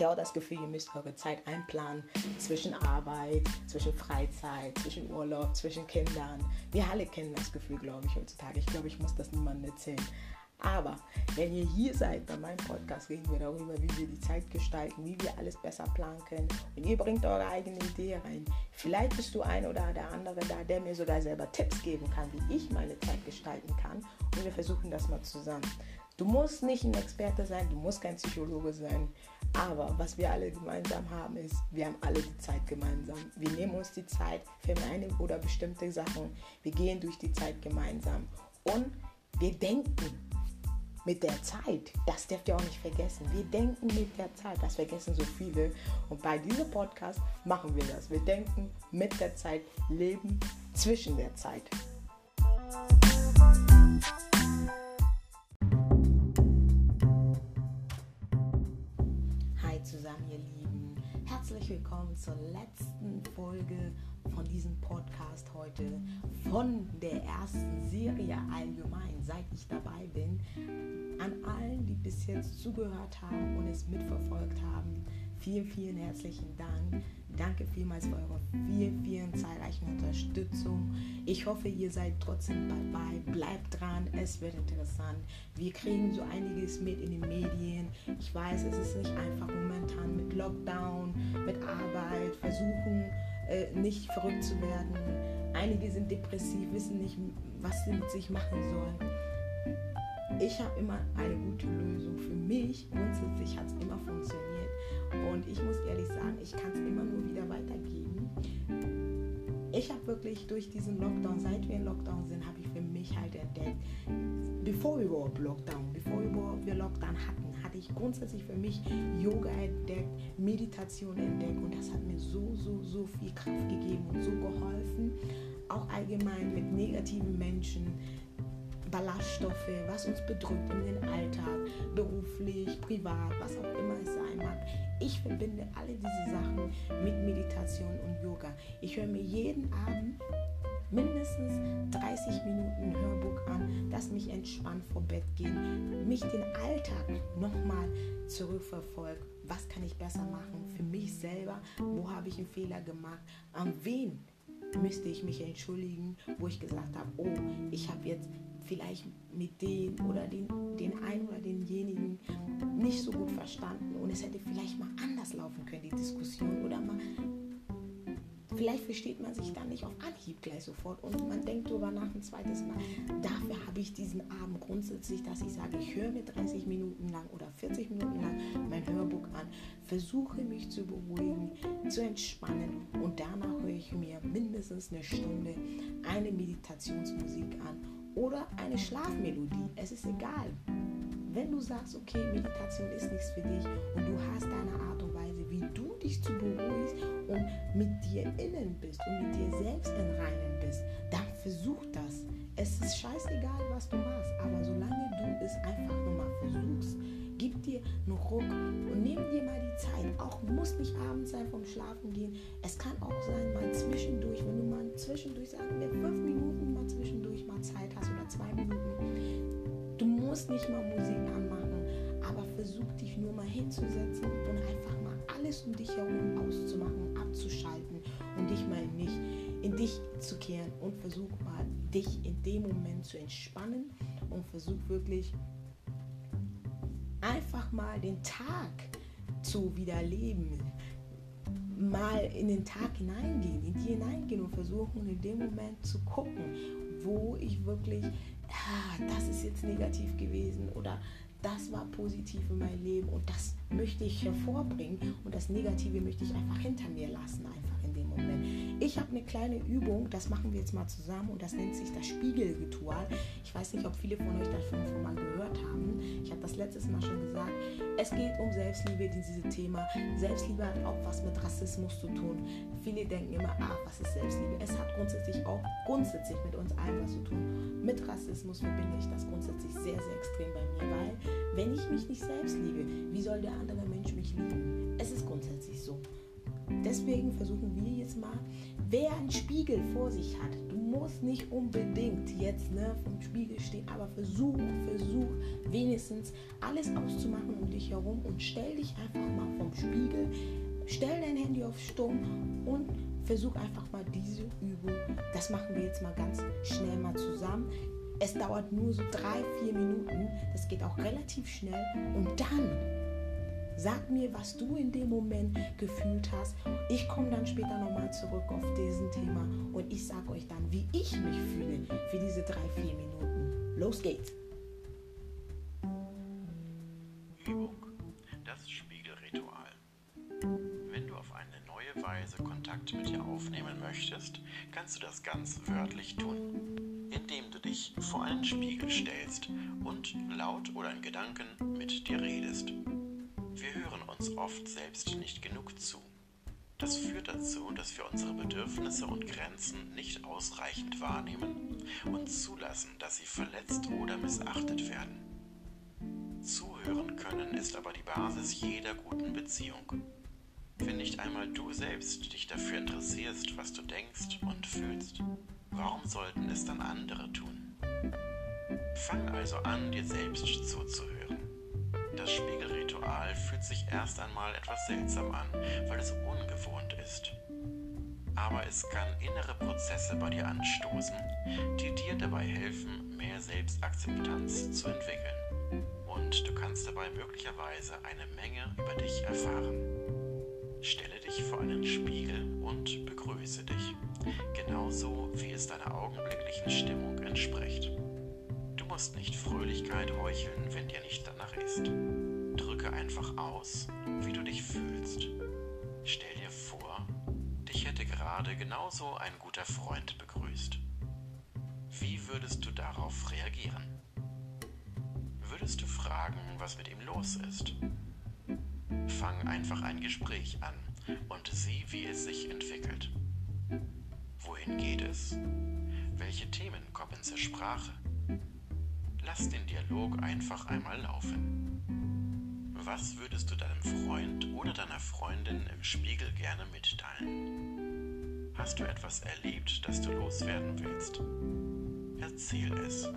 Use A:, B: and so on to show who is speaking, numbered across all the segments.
A: Ihr auch das Gefühl, ihr müsst eure Zeit einplanen zwischen Arbeit, zwischen Freizeit, zwischen Urlaub, zwischen Kindern? Wir alle kennen das Gefühl, glaube ich, heutzutage. Ich glaube, ich muss das niemandem erzählen. Aber wenn ihr hier seid bei meinem Podcast, reden wir darüber, wie wir die Zeit gestalten, wie wir alles besser planen können. Und ihr bringt eure eigene Idee rein. Vielleicht bist du ein oder der andere da, der mir sogar selber Tipps geben kann, wie ich meine Zeit gestalten kann. Und wir versuchen das mal zusammen. Du musst nicht ein Experte sein, du musst kein Psychologe sein. Aber was wir alle gemeinsam haben, ist, wir haben alle die Zeit gemeinsam. Wir nehmen uns die Zeit für eine oder bestimmte Sachen. Wir gehen durch die Zeit gemeinsam. Und wir denken mit der Zeit. Das dürft ihr auch nicht vergessen. Wir denken mit der Zeit. Das vergessen so viele. Und bei diesem Podcast machen wir das. Wir denken mit der Zeit, leben zwischen der Zeit. Herzlich willkommen zur letzten Folge von diesem Podcast heute, von der ersten Serie allgemein, seit ich dabei bin. An allen, die bis jetzt zugehört haben und es mitverfolgt haben, vielen, vielen herzlichen Dank. Danke vielmals für eure vielen, vielen zahlreichen Unterstützung. Ich hoffe, ihr seid trotzdem dabei. Bleibt dran, es wird interessant. Wir kriegen so einiges mit in den Medien. Ich weiß, es ist nicht einfach momentan mit Lockdown, mit Arbeit, versuchen äh, nicht verrückt zu werden. Einige sind depressiv, wissen nicht, was sie mit sich machen sollen. Ich habe immer eine gute Lösung für mich. Grundsätzlich hat es immer funktioniert. Und ich muss ehrlich sagen, ich kann es immer nur wieder weitergeben. Ich habe wirklich durch diesen Lockdown, seit wir in Lockdown sind, habe ich für mich halt entdeckt, bevor wir überhaupt Lockdown, bevor wir überhaupt Lockdown hatten, hatte ich grundsätzlich für mich Yoga entdeckt, Meditation entdeckt und das hat mir so, so, so viel Kraft gegeben und so geholfen. Auch allgemein mit negativen Menschen, Ballaststoffe, was uns bedrückt in den Alltag, beruflich, privat, was auch immer es sein mag. Ich verbinde alle diese Sachen mit Meditation und Yoga. Ich höre mir jeden Abend mindestens 30 Minuten Hörbuch an, das mich entspannt vor Bett gehen, mich den Alltag nochmal zurückverfolgt. Was kann ich besser machen für mich selber? Wo habe ich einen Fehler gemacht? An wen müsste ich mich entschuldigen, wo ich gesagt habe, oh, ich habe jetzt vielleicht mit den oder den, den einen oder denjenigen nicht so gut verstanden und es hätte vielleicht mal anders laufen können, die Diskussion oder mal Vielleicht versteht man sich dann nicht auf Anhieb gleich sofort und man denkt darüber nach ein zweites Mal. Dafür habe ich diesen Abend grundsätzlich, dass ich sage, ich höre mir 30 Minuten lang oder 40 Minuten lang mein Hörbuch an, versuche mich zu beruhigen, zu entspannen und danach höre ich mir mindestens eine Stunde eine Meditationsmusik an oder eine Schlafmelodie. Es ist egal. Wenn du sagst, okay, Meditation ist nichts für dich und du hast deine Art und Weise, wie du dich zu beruhigst und mit dir innen bist und mit dir selbst in Reinen bist, dann versuch das. Es ist scheißegal, was du machst, aber solange du es einfach nur mal versuchst, gib dir einen Ruck und nimm dir mal die Zeit. Auch muss nicht abends sein vom Schlafen gehen. Es kann auch sein, mal zwischendurch, wenn du mal zwischendurch, sagen wir fünf Minuten musst nicht mal Musik anmachen, aber versuch dich nur mal hinzusetzen und einfach mal alles um dich herum auszumachen, abzuschalten und dich mal nicht in dich zu kehren und versuch mal dich in dem Moment zu entspannen und versuch wirklich einfach mal den Tag zu wiederleben. Mal in den Tag hineingehen, in die hineingehen und versuchen in dem Moment zu gucken, wo ich wirklich, ah, das ist jetzt negativ gewesen oder das war positiv in meinem Leben und das möchte ich hervorbringen und das Negative möchte ich einfach hinter mir lassen, einfach in dem Moment. Ich habe eine kleine Übung, das machen wir jetzt mal zusammen und das nennt sich das Spiegelritual. Ich weiß nicht, ob viele von euch davon schon mal gehört haben. Ich habe das letztes Mal schon gesagt. Es geht um Selbstliebe, dieses Thema. Selbstliebe hat auch was mit Rassismus zu tun. Viele denken immer, ach, was ist Selbstliebe? Es hat grundsätzlich auch grundsätzlich mit uns allen was zu tun. Mit Rassismus verbinde ich das grundsätzlich sehr, sehr extrem bei mir, weil wenn ich mich nicht selbst liebe, wie soll der andere Mensch mich lieben? Es ist grundsätzlich so. Deswegen versuchen wir jetzt mal, wer einen Spiegel vor sich hat. Du musst nicht unbedingt jetzt ne, vom Spiegel stehen, aber versuch, versuch wenigstens alles auszumachen um dich herum und stell dich einfach mal vom Spiegel, stell dein Handy auf Stumm und versuch einfach mal diese Übung. Das machen wir jetzt mal ganz schnell mal zusammen. Es dauert nur so drei, vier Minuten. Das geht auch relativ schnell. Und dann Sag mir, was du in dem Moment gefühlt hast. Ich komme dann später nochmal zurück auf diesen Thema und ich sage euch dann, wie ich mich fühle für diese drei, vier Minuten. Los geht's!
B: Übung. Das Spiegelritual. Wenn du auf eine neue Weise Kontakt mit dir aufnehmen möchtest, kannst du das ganz wörtlich tun, indem du dich vor einen Spiegel stellst und laut oder in Gedanken mit dir redest. Wir hören uns oft selbst nicht genug zu. Das führt dazu, dass wir unsere Bedürfnisse und Grenzen nicht ausreichend wahrnehmen und zulassen, dass sie verletzt oder missachtet werden. Zuhören können ist aber die Basis jeder guten Beziehung. Wenn nicht einmal du selbst dich dafür interessierst, was du denkst und fühlst, warum sollten es dann andere tun? Fang also an, dir selbst zuzuhören. Das Spiegelritual fühlt sich erst einmal etwas seltsam an, weil es ungewohnt ist. Aber es kann innere Prozesse bei dir anstoßen, die dir dabei helfen, mehr Selbstakzeptanz zu entwickeln. Und du kannst dabei möglicherweise eine Menge über dich erfahren. Stelle dich vor einen Spiegel und begrüße dich, genauso wie es deiner augenblicklichen Stimmung entspricht. Du musst nicht Fröhlichkeit heucheln, wenn dir nicht danach ist. Drücke einfach aus, wie du dich fühlst. Stell dir vor, dich hätte gerade genauso ein guter Freund begrüßt. Wie würdest du darauf reagieren? Würdest du fragen, was mit ihm los ist? Fang einfach ein Gespräch an und sieh, wie es sich entwickelt. Wohin geht es? Welche Themen kommen zur Sprache? Lass den Dialog einfach einmal laufen. Was würdest du deinem Freund oder deiner Freundin im Spiegel gerne mitteilen? Hast du etwas erlebt, das du loswerden willst? Erzähl es.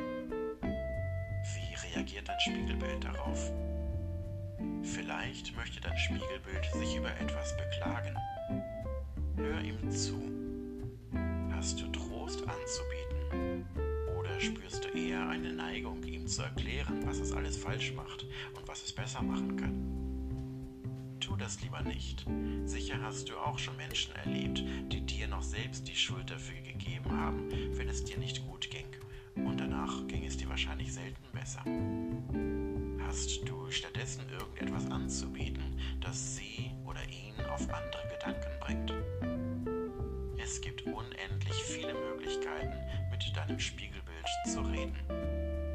B: Wie reagiert dein Spiegelbild darauf? Vielleicht möchte dein Spiegelbild sich über etwas beklagen. Hör ihm zu. Hast du Trost anzubieten? Spürst du eher eine Neigung, ihm zu erklären, was es alles falsch macht und was es besser machen kann? Tu das lieber nicht. Sicher hast du auch schon Menschen erlebt, die dir noch selbst die Schuld dafür gegeben haben, wenn es dir nicht gut ging. Und danach ging es dir wahrscheinlich selten besser. Hast du stattdessen irgendetwas anzubieten, das sie oder ihn auf andere Gedanken bringt? Es gibt unendlich viele Möglichkeiten, mit deinem Spiegelbild zu reden.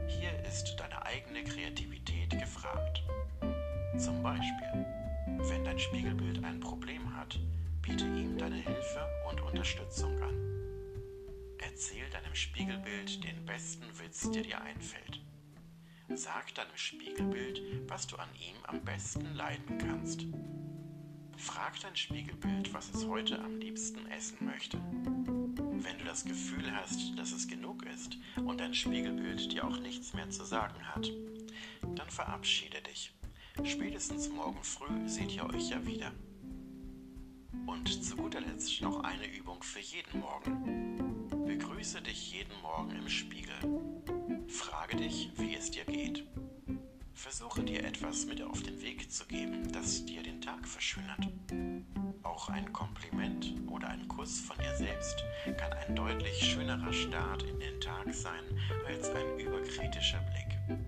B: Hier ist deine eigene Kreativität gefragt. Zum Beispiel, wenn dein Spiegelbild ein Problem hat, biete ihm deine Hilfe und Unterstützung an. Erzähl deinem Spiegelbild den besten Witz, der dir einfällt. Sag deinem Spiegelbild, was du an ihm am besten leiden kannst. Frag dein Spiegelbild, was es heute am liebsten essen möchte. Wenn du das Gefühl hast, dass es genug ist und dein Spiegelbild dir auch nichts mehr zu sagen hat, dann verabschiede dich. Spätestens morgen früh seht ihr euch ja wieder. Und zu guter Letzt noch eine Übung für jeden Morgen. Begrüße dich jeden Morgen im Spiegel. Frage dich, wie es dir geht. Versuche dir etwas mit auf den Weg zu geben, das dir den Tag verschönert. Auch ein Kompliment oder ein Kuss von dir selbst kann ein deutlich schönerer Start in den Tag sein als ein überkritischer Blick.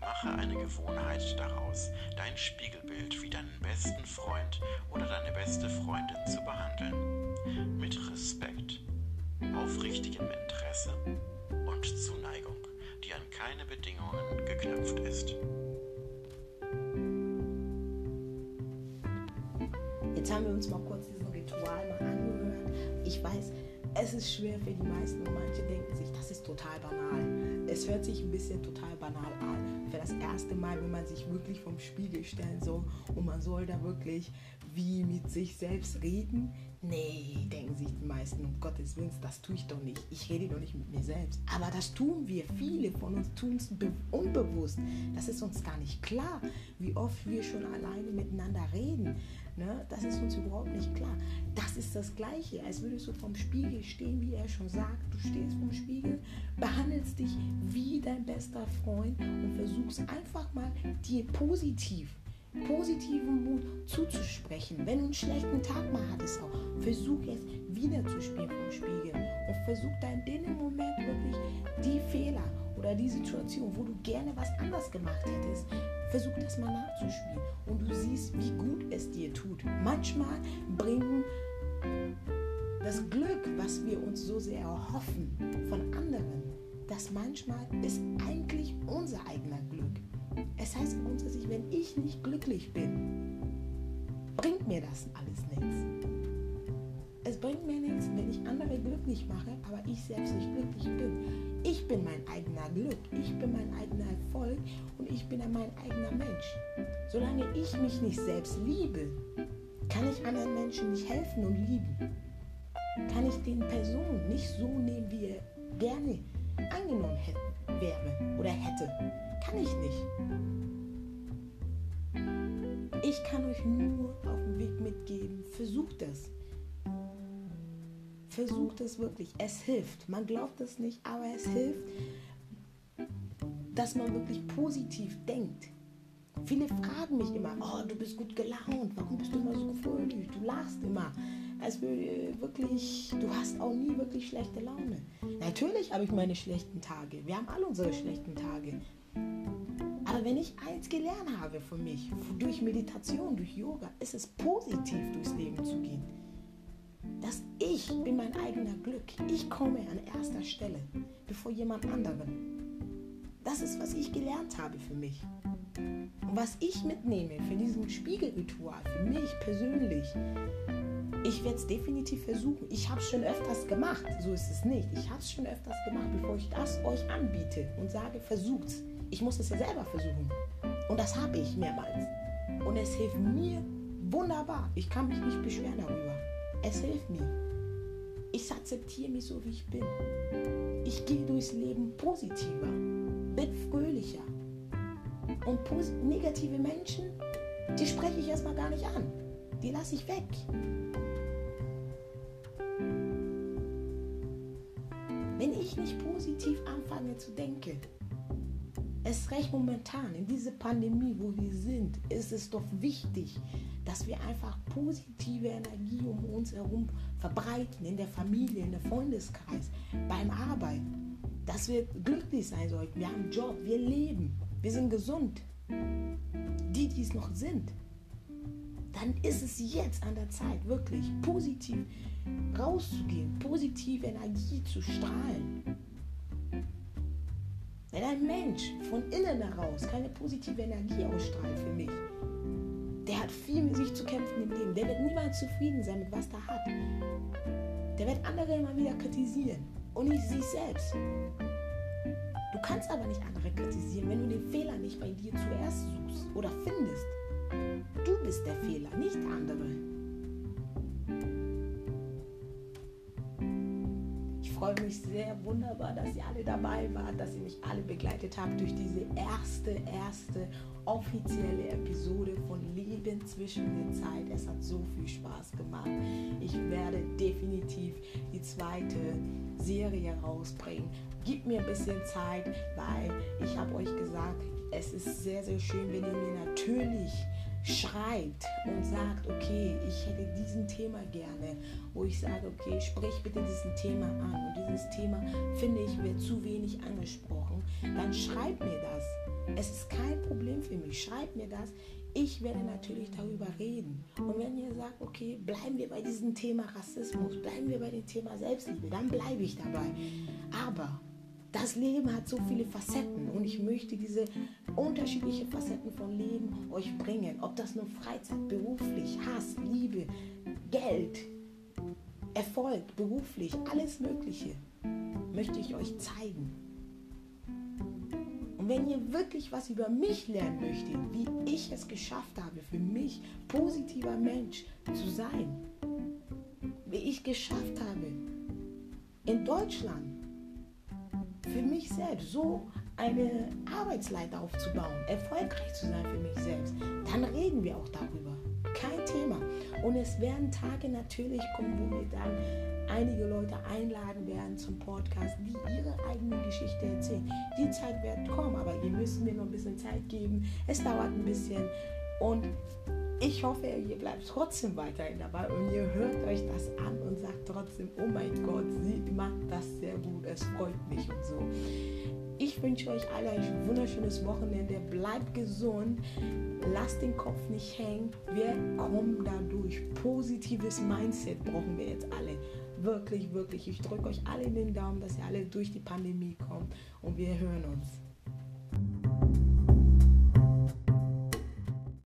B: Mache eine Gewohnheit daraus, dein Spiegelbild wie deinen besten Freund oder deine beste Freundin zu behandeln. Mit Respekt, aufrichtigem Interesse und Zuneigung, die an keine Bedingungen geknüpft ist.
A: Uns mal kurz diesen Ritual mal angehört. Ich weiß, es ist schwer für die meisten und manche denken sich, das ist total banal. Es hört sich ein bisschen total banal an. Für das erste Mal, wenn man sich wirklich vom Spiegel stellen soll und man soll da wirklich wie mit sich selbst reden, Nee, denken sich die meisten, um Gottes Willen, das tue ich doch nicht. Ich rede doch nicht mit mir selbst. Aber das tun wir. Viele von uns tun es unbewusst. Das ist uns gar nicht klar, wie oft wir schon alleine miteinander reden. Ne? Das ist uns überhaupt nicht klar. Das ist das Gleiche, als würdest du vom Spiegel stehen, wie er schon sagt. Du stehst vom Spiegel, behandelst dich wie dein bester Freund und versuchst einfach mal dir positiv positiven Mut zuzusprechen. Wenn du einen schlechten Tag mal hattest, auch, versuch es wieder zu spielen vom Spiegel und versuch dann in dem Moment wirklich die Fehler oder die Situation, wo du gerne was anders gemacht hättest, versuch das mal nachzuspielen und du siehst, wie gut es dir tut. Manchmal bringen das Glück, was wir uns so sehr erhoffen von anderen, das manchmal ist eigentlich unser eigener Glück. Es heißt grundsätzlich, wenn ich nicht glücklich bin, bringt mir das alles nichts. Es bringt mir nichts, ich andere glücklich mache, aber ich selbst nicht glücklich bin. Ich bin mein eigener Glück, ich bin mein eigener Erfolg und ich bin mein eigener Mensch. Solange ich mich nicht selbst liebe, kann ich anderen Menschen nicht helfen und lieben. Kann ich den Personen nicht so nehmen, wie er gerne angenommen hätte, wäre oder hätte. Kann ich nicht. Ich kann euch nur auf dem Weg mitgeben, versucht es. Versucht es wirklich. Es hilft. Man glaubt es nicht, aber es hilft, dass man wirklich positiv denkt. Viele fragen mich immer, oh, du bist gut gelaunt, warum bist du immer so fröhlich, du lachst immer. Es wirklich, du hast auch nie wirklich schlechte Laune. Natürlich habe ich meine schlechten Tage. Wir haben alle unsere schlechten Tage. Aber wenn ich eins gelernt habe von mich, durch Meditation, durch Yoga, ist es positiv durchs Leben zu gehen. Ich bin mein eigener Glück. Ich komme an erster Stelle, bevor jemand anderen. Das ist, was ich gelernt habe für mich. Und was ich mitnehme für diesen Spiegelritual, für mich persönlich, ich werde es definitiv versuchen. Ich habe es schon öfters gemacht, so ist es nicht. Ich habe es schon öfters gemacht, bevor ich das euch anbiete und sage, versucht's. Ich muss es ja selber versuchen. Und das habe ich mehrmals. Und es hilft mir wunderbar. Ich kann mich nicht beschweren darüber. Es hilft mir. Ich akzeptiere mich so, wie ich bin. Ich gehe durchs Leben positiver, bin fröhlicher. Und negative Menschen, die spreche ich erstmal gar nicht an. Die lasse ich weg. Wenn ich nicht positiv anfange zu denken, es recht momentan in dieser Pandemie, wo wir sind, ist es doch wichtig, dass wir einfach positive Energie um uns herum verbreiten, in der Familie, in der Freundeskreis, beim Arbeiten. Dass wir glücklich sein sollten. Wir haben einen Job, wir leben, wir sind gesund. Die, die es noch sind, dann ist es jetzt an der Zeit, wirklich positiv rauszugehen, positive Energie zu strahlen. Wenn ein Mensch von innen heraus keine positive Energie ausstrahlt für mich, der hat viel mit sich zu kämpfen im Leben. Der wird niemals zufrieden sein mit was er hat. Der wird andere immer wieder kritisieren und nicht sich selbst. Du kannst aber nicht andere kritisieren, wenn du den Fehler nicht bei dir zuerst suchst oder findest. Du bist der Fehler, nicht andere. Freue mich sehr wunderbar, dass ihr alle dabei wart, dass ihr mich alle begleitet habt durch diese erste, erste offizielle Episode von Leben zwischen der Zeit. Es hat so viel Spaß gemacht. Ich werde definitiv die zweite Serie rausbringen. Gib mir ein bisschen Zeit, weil ich habe euch gesagt, es ist sehr, sehr schön, wenn ihr mir natürlich schreibt und sagt, okay, ich hätte diesen Thema gerne, wo ich sage, okay, sprich bitte diesen Thema an und dieses Thema finde ich wird zu wenig angesprochen, dann schreibt mir das. Es ist kein Problem für mich. Schreibt mir das. Ich werde natürlich darüber reden. Und wenn ihr sagt, okay, bleiben wir bei diesem Thema Rassismus, bleiben wir bei dem Thema Selbstliebe, dann bleibe ich dabei. Aber das Leben hat so viele Facetten und ich möchte diese unterschiedlichen Facetten von Leben euch bringen. Ob das nun Freizeit, beruflich, Hass, Liebe, Geld, Erfolg, beruflich, alles Mögliche möchte ich euch zeigen. Und wenn ihr wirklich was über mich lernen möchtet, wie ich es geschafft habe, für mich positiver Mensch zu sein, wie ich geschafft habe, in Deutschland für mich selbst so eine Arbeitsleiter aufzubauen, erfolgreich zu sein für mich selbst, dann reden wir auch darüber. Kein Thema. Und es werden Tage natürlich kommen, wo wir dann einige Leute einladen werden zum Podcast, die ihre eigene Geschichte erzählen. Die Zeit wird kommen, aber ihr müsst mir noch ein bisschen Zeit geben. Es dauert ein bisschen. Und ich hoffe, ihr bleibt trotzdem weiterhin dabei und ihr hört euch das an und sagt trotzdem, oh mein Gott, sie macht das sehr gut, es freut mich und so. Ich wünsche euch alle ein wunderschönes Wochenende. Bleibt gesund. Lasst den Kopf nicht hängen. Wir kommen da durch. Positives Mindset brauchen wir jetzt alle. Wirklich, wirklich. Ich drücke euch alle in den Daumen, dass ihr alle durch die Pandemie kommt. Und wir hören uns.